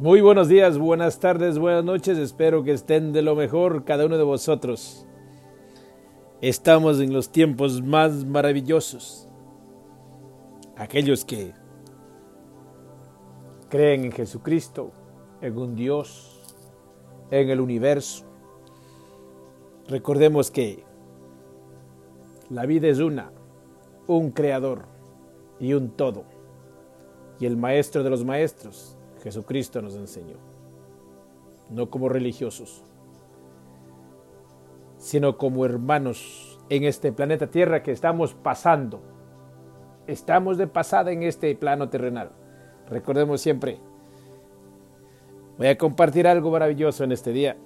Muy buenos días, buenas tardes, buenas noches. Espero que estén de lo mejor cada uno de vosotros. Estamos en los tiempos más maravillosos. Aquellos que creen en Jesucristo, en un Dios, en el universo. Recordemos que la vida es una, un creador y un todo. Y el maestro de los maestros, Jesucristo, nos enseñó. No como religiosos, sino como hermanos en este planeta Tierra que estamos pasando. Estamos de pasada en este plano terrenal. Recordemos siempre, voy a compartir algo maravilloso en este día,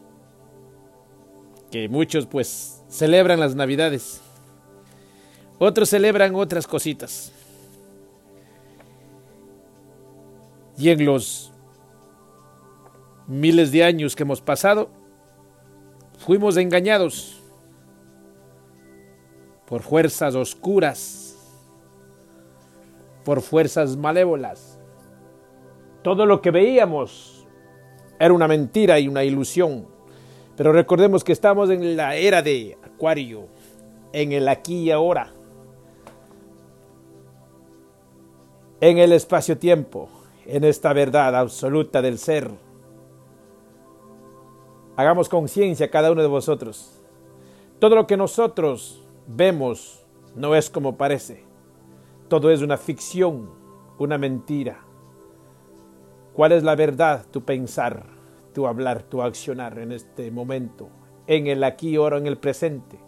que muchos pues celebran las navidades, otros celebran otras cositas. Y en los miles de años que hemos pasado, fuimos engañados por fuerzas oscuras, por fuerzas malévolas. Todo lo que veíamos era una mentira y una ilusión. Pero recordemos que estamos en la era de Acuario, en el aquí y ahora, en el espacio-tiempo en esta verdad absoluta del ser. Hagamos conciencia cada uno de vosotros. Todo lo que nosotros vemos no es como parece. Todo es una ficción, una mentira. ¿Cuál es la verdad? Tu pensar, tu hablar, tu accionar en este momento, en el aquí, ahora, en el presente.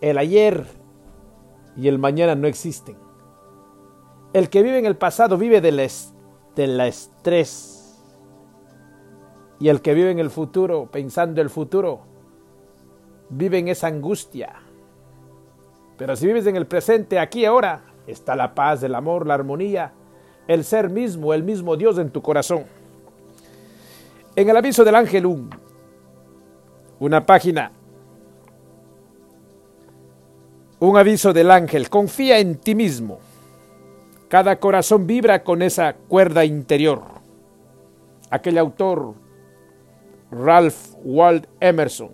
El ayer y el mañana no existen. El que vive en el pasado vive del, del estrés. Y el que vive en el futuro, pensando el futuro, vive en esa angustia. Pero si vives en el presente, aquí ahora, está la paz, el amor, la armonía, el ser mismo, el mismo Dios en tu corazón. En el aviso del ángel 1, una página, un aviso del ángel, confía en ti mismo. Cada corazón vibra con esa cuerda interior. Aquel autor, Ralph Wald Emerson.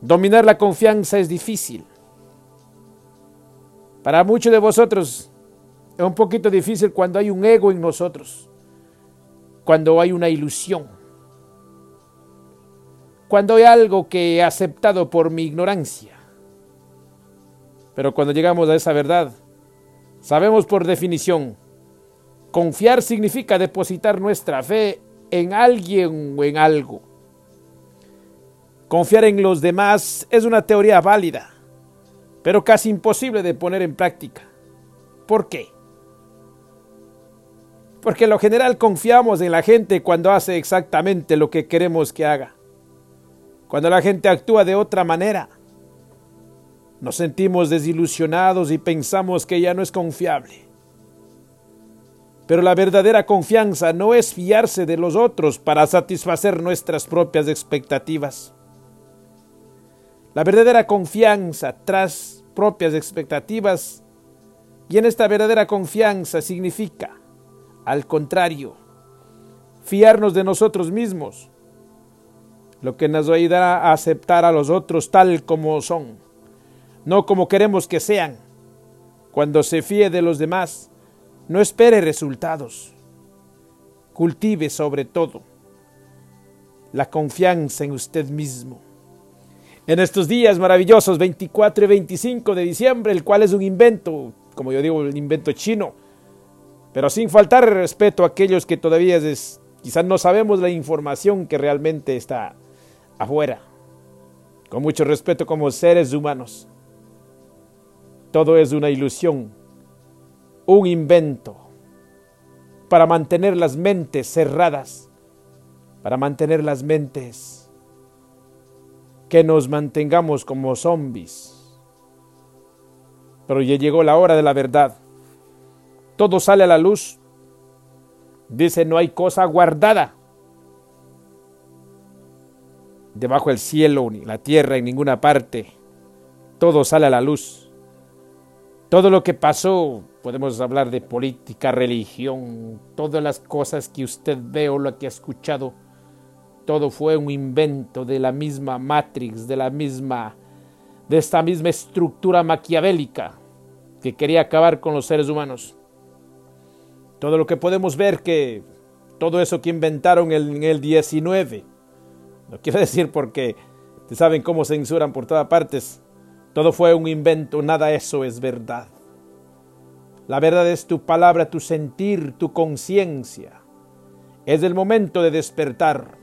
Dominar la confianza es difícil. Para muchos de vosotros es un poquito difícil cuando hay un ego en nosotros, cuando hay una ilusión, cuando hay algo que he aceptado por mi ignorancia. Pero cuando llegamos a esa verdad, Sabemos por definición, confiar significa depositar nuestra fe en alguien o en algo. Confiar en los demás es una teoría válida, pero casi imposible de poner en práctica. ¿Por qué? Porque en lo general confiamos en la gente cuando hace exactamente lo que queremos que haga. Cuando la gente actúa de otra manera, nos sentimos desilusionados y pensamos que ya no es confiable. Pero la verdadera confianza no es fiarse de los otros para satisfacer nuestras propias expectativas. La verdadera confianza tras propias expectativas y en esta verdadera confianza significa, al contrario, fiarnos de nosotros mismos, lo que nos ayudará a aceptar a los otros tal como son no como queremos que sean. Cuando se fíe de los demás, no espere resultados. Cultive sobre todo la confianza en usted mismo. En estos días maravillosos, 24 y 25 de diciembre, el cual es un invento, como yo digo, un invento chino, pero sin faltar el respeto a aquellos que todavía quizás no sabemos la información que realmente está afuera. Con mucho respeto como seres humanos. Todo es una ilusión, un invento para mantener las mentes cerradas, para mantener las mentes que nos mantengamos como zombies. Pero ya llegó la hora de la verdad. Todo sale a la luz. Dice, no hay cosa guardada debajo del cielo ni la tierra en ninguna parte. Todo sale a la luz Todo lo que pasó, podemos hablar de política, religión, todas las cosas que usted ve o lo que ha escuchado, todo fue un invento de la misma Matrix, de la misma, de esta misma estructura maquiavélica que quería acabar con los seres humanos. Todo lo que podemos ver que todo eso que inventaron en el 19, no quiero decir porque saben cómo censuran por todas partes, todo fue un invento, nada eso es verdad. La verdad es tu palabra, tu sentir, tu conciencia. Es el momento de despertar.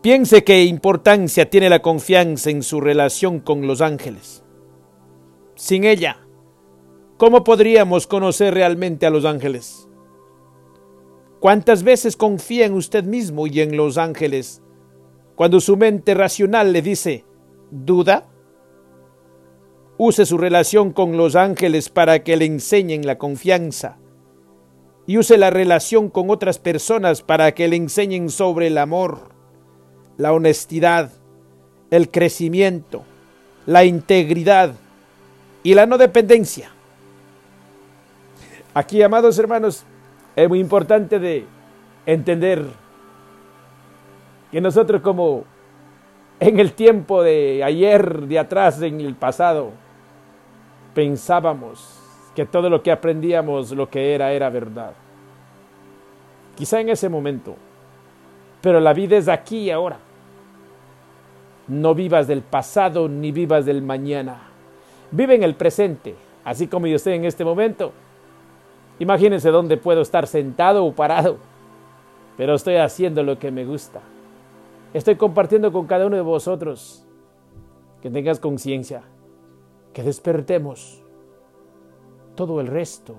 Piense qué importancia tiene la confianza en su relación con los ángeles. Sin ella, ¿cómo podríamos conocer realmente a los ángeles? ¿Cuántas veces confía en usted mismo y en los ángeles cuando su mente racional le dice, duda? Use su relación con los ángeles para que le enseñen la confianza. Y use la relación con otras personas para que le enseñen sobre el amor, la honestidad, el crecimiento, la integridad y la no dependencia. Aquí, amados hermanos, es muy importante de entender que nosotros como en el tiempo de ayer, de atrás, en el pasado, pensábamos que todo lo que aprendíamos, lo que era, era verdad. Quizá en ese momento, pero la vida es aquí y ahora. No vivas del pasado ni vivas del mañana. Vive en el presente, así como yo estoy en este momento. Imagínense dónde puedo estar sentado o parado, pero estoy haciendo lo que me gusta. Estoy compartiendo con cada uno de vosotros. Que tengas conciencia, que despertemos. Todo el resto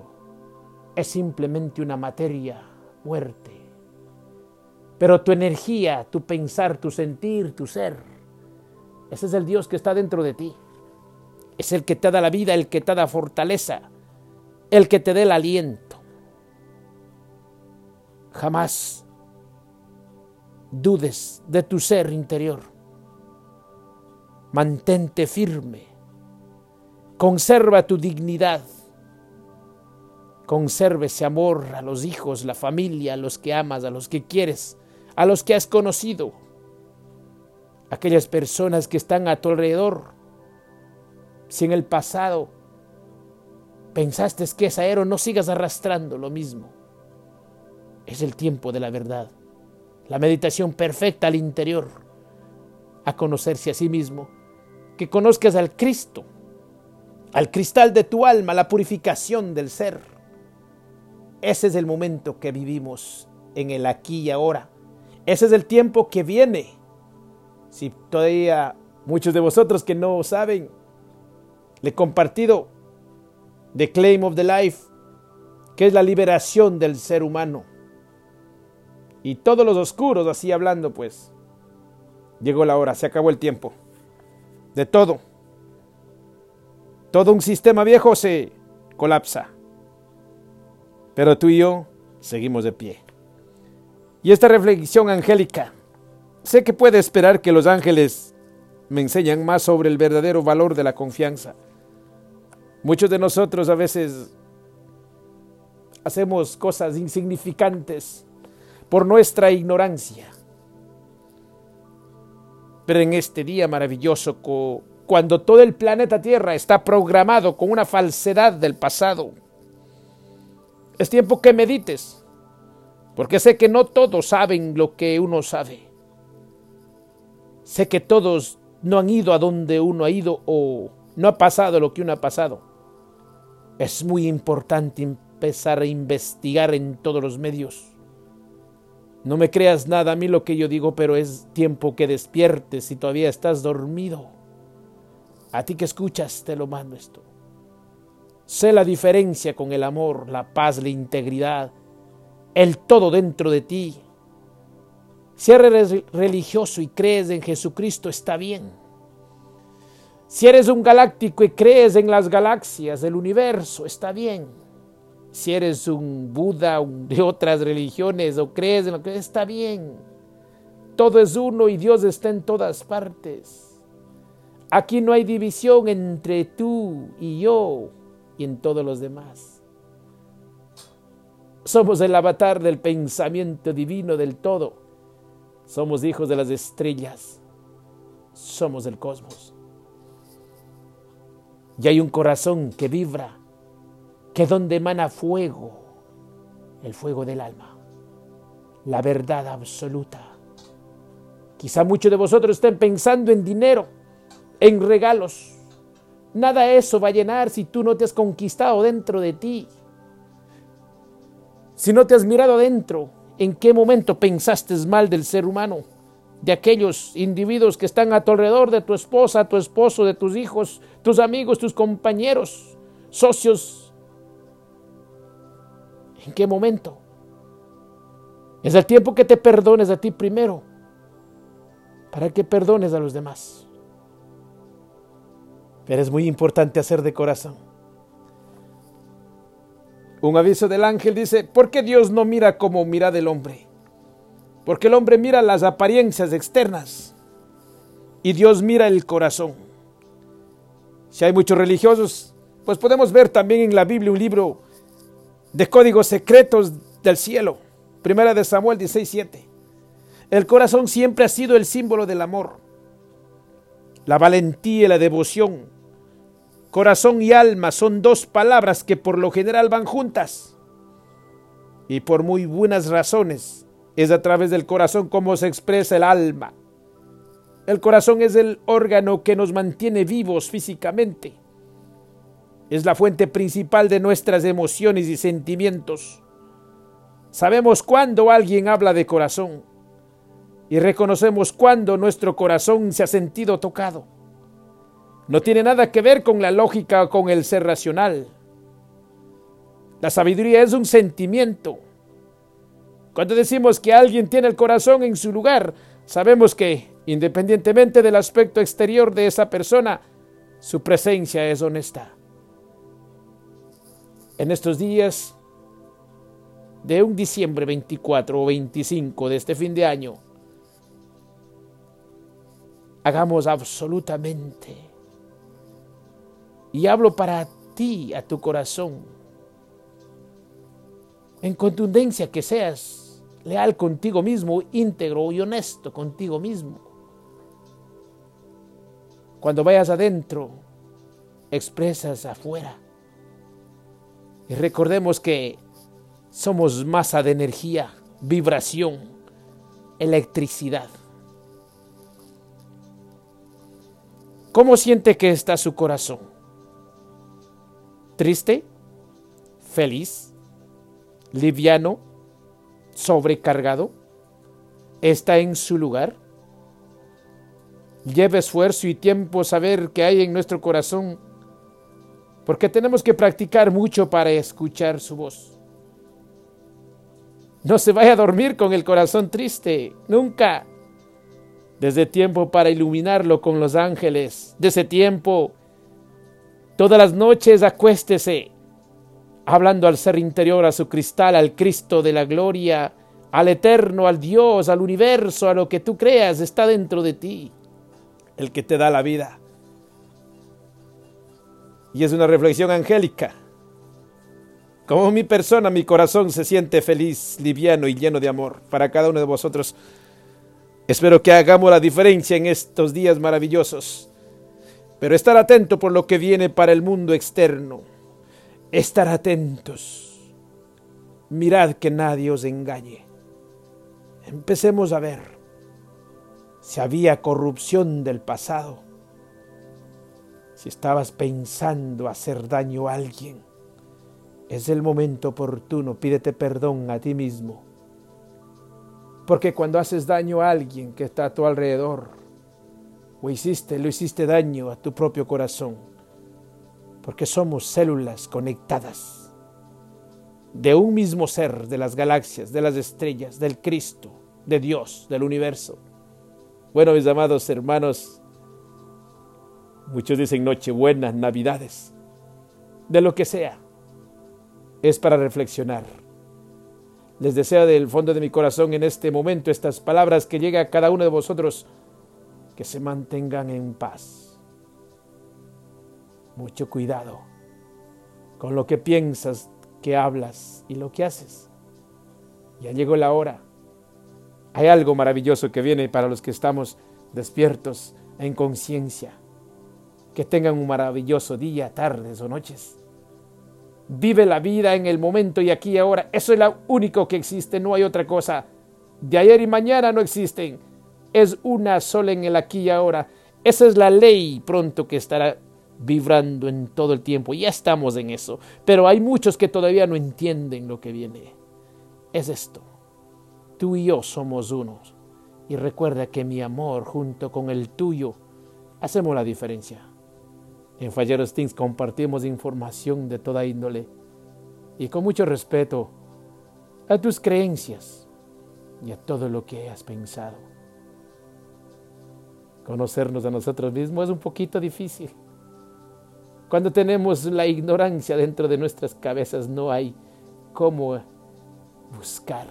es simplemente una materia muerte. Pero tu energía, tu pensar, tu sentir, tu ser, ese es el Dios que está dentro de ti. Es el que te da la vida, el que te da fortaleza, el que te dé el aliento. Jamás dudes de tu ser interior. Mantente firme. Conserva tu dignidad. Conserve ese amor a los hijos, la familia, a los que amas, a los que quieres, a los que has conocido. Aquellas personas que están a tu alrededor. Si en el pasado pensaste que es aero, no sigas arrastrando lo mismo. Es el tiempo de la verdad la meditación perfecta al interior, a conocerse a sí mismo, que conozcas al Cristo, al cristal de tu alma, la purificación del ser. Ese es el momento que vivimos en el aquí y ahora. Ese es el tiempo que viene. Si todavía muchos de vosotros que no saben, le he compartido The Claim of the Life, que es la liberación del ser humano y todos los oscuros así hablando, pues llegó la hora, se acabó el tiempo. De todo. Todo un sistema viejo se colapsa. Pero tú y yo seguimos de pie. Y esta reflexión angélica, sé que puede esperar que los ángeles me enseñan más sobre el verdadero valor de la confianza. Muchos de nosotros a veces hacemos cosas insignificantes por nuestra ignorancia. Pero en este día maravilloso, cuando todo el planeta Tierra está programado con una falsedad del pasado, es tiempo que medites, porque sé que no todos saben lo que uno sabe. Sé que todos no han ido a donde uno ha ido o no ha pasado lo que uno ha pasado. Es muy importante empezar a investigar en todos los medios no me creas nada a mí lo que yo digo, pero es tiempo que despiertes si todavía estás dormido. A ti que escuchas, te lo mando esto. Sé la diferencia con el amor, la paz, la integridad, el todo dentro de ti. Si eres religioso y crees en Jesucristo, está bien. Si eres un galáctico y crees en las galaxias, el universo, está bien si eres un Buda de otras religiones o crees en lo que está bien. Todo es uno y Dios está en todas partes. Aquí no hay división entre tú y yo y en todos los demás. Somos el avatar del pensamiento divino del todo. Somos hijos de las estrellas. Somos del cosmos. Y hay un corazón que vibra, que donde emana fuego, el fuego del alma, la verdad absoluta. Quizá muchos de vosotros estén pensando en dinero, en regalos. Nada de eso va a llenar si tú no te has conquistado dentro de ti. Si no te has mirado dentro, ¿en qué momento pensaste mal del ser humano? De aquellos individuos que están a tu alrededor, de tu esposa, tu esposo, de tus hijos, tus amigos, tus compañeros, socios. ¿En qué momento? Es el tiempo que te perdones a ti primero, para que perdones a los demás. Pero es muy importante hacer de corazón. Un aviso del ángel dice, ¿por qué Dios no mira como mira del hombre? Porque el hombre mira las apariencias externas y Dios mira el corazón. Si hay muchos religiosos, pues podemos ver también en la Biblia un libro de códigos secretos del cielo. Primera de Samuel 16:7. El corazón siempre ha sido el símbolo del amor, la valentía y la devoción. Corazón y alma son dos palabras que por lo general van juntas. Y por muy buenas razones es a través del corazón como se expresa el alma. El corazón es el órgano que nos mantiene vivos físicamente. Es la fuente principal de nuestras emociones y sentimientos. Sabemos cuándo alguien habla de corazón y reconocemos cuándo nuestro corazón se ha sentido tocado. No tiene nada que ver con la lógica o con el ser racional. La sabiduría es un sentimiento. Cuando decimos que alguien tiene el corazón en su lugar, sabemos que, independientemente del aspecto exterior de esa persona, su presencia es honesta. En estos días de un diciembre 24 o 25 de este fin de año, hagamos absolutamente y hablo para ti, a tu corazón. En contundencia que seas leal contigo mismo, íntegro y honesto contigo mismo. Cuando vayas adentro, expresas afuera. Y recordemos que somos masa de energía, vibración, electricidad. ¿Cómo siente que está su corazón? triste, feliz, liviano, sobrecargado, está en su lugar. Lleva esfuerzo y tiempo saber qué hay en nuestro corazón, porque tenemos que practicar mucho para escuchar su voz. No se vaya a dormir con el corazón triste, nunca. Desde tiempo para iluminarlo con los ángeles, desde tiempo Todas las noches acuéstese hablando al ser interior, a su cristal, al Cristo de la gloria, al eterno, al Dios, al universo, a lo que tú creas, está dentro de ti, el que te da la vida. Y es una reflexión angélica. Como mi persona, mi corazón se siente feliz, liviano y lleno de amor para cada uno de vosotros. Espero que hagamos la diferencia en estos días maravillosos pero estar atento por lo que viene para el mundo externo. Estar atentos. Mirad que nadie os engañe. Empecemos a ver si había corrupción del pasado, si estabas pensando hacer daño a alguien. Es el momento oportuno, pídete perdón a ti mismo. Porque cuando haces daño a alguien que está a tu alrededor, o hiciste, lo hiciste daño a tu propio corazón, porque somos células conectadas de un mismo ser, de las galaxias, de las estrellas, del Cristo, de Dios, del universo. Bueno, mis amados hermanos, muchos dicen Nochebuenas, Navidades, de lo que sea, es para reflexionar. Les deseo del fondo de mi corazón en este momento estas palabras que llega a cada uno de vosotros que se mantengan en paz, Mucho cuidado con lo que piensas, que hablas y lo que haces. Ya llegó la hora. Hay algo maravilloso que viene para los que estamos despiertos en conciencia. Que tengan un maravilloso día, tardes o noches. Vive la vida en el momento y aquí y ahora. Eso es lo único que existe, no hay otra cosa. De ayer y mañana no existen. Es una sola en el aquí y ahora. Esa es la ley pronto que estará vibrando en todo el tiempo. Ya estamos en eso. Pero hay muchos que todavía no entienden lo que viene. Es esto. Tú y yo somos unos. Y recuerda que mi amor junto con el tuyo hacemos la diferencia. En Falleros Things compartimos información de toda índole y con mucho respeto a tus creencias y a todo lo que has pensado. Conocernos a nosotros mismos es un poquito difícil. Cuando tenemos la ignorancia dentro de nuestras cabezas no hay cómo buscar.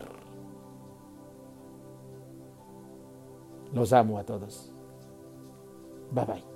Los amo a todos. Bye bye.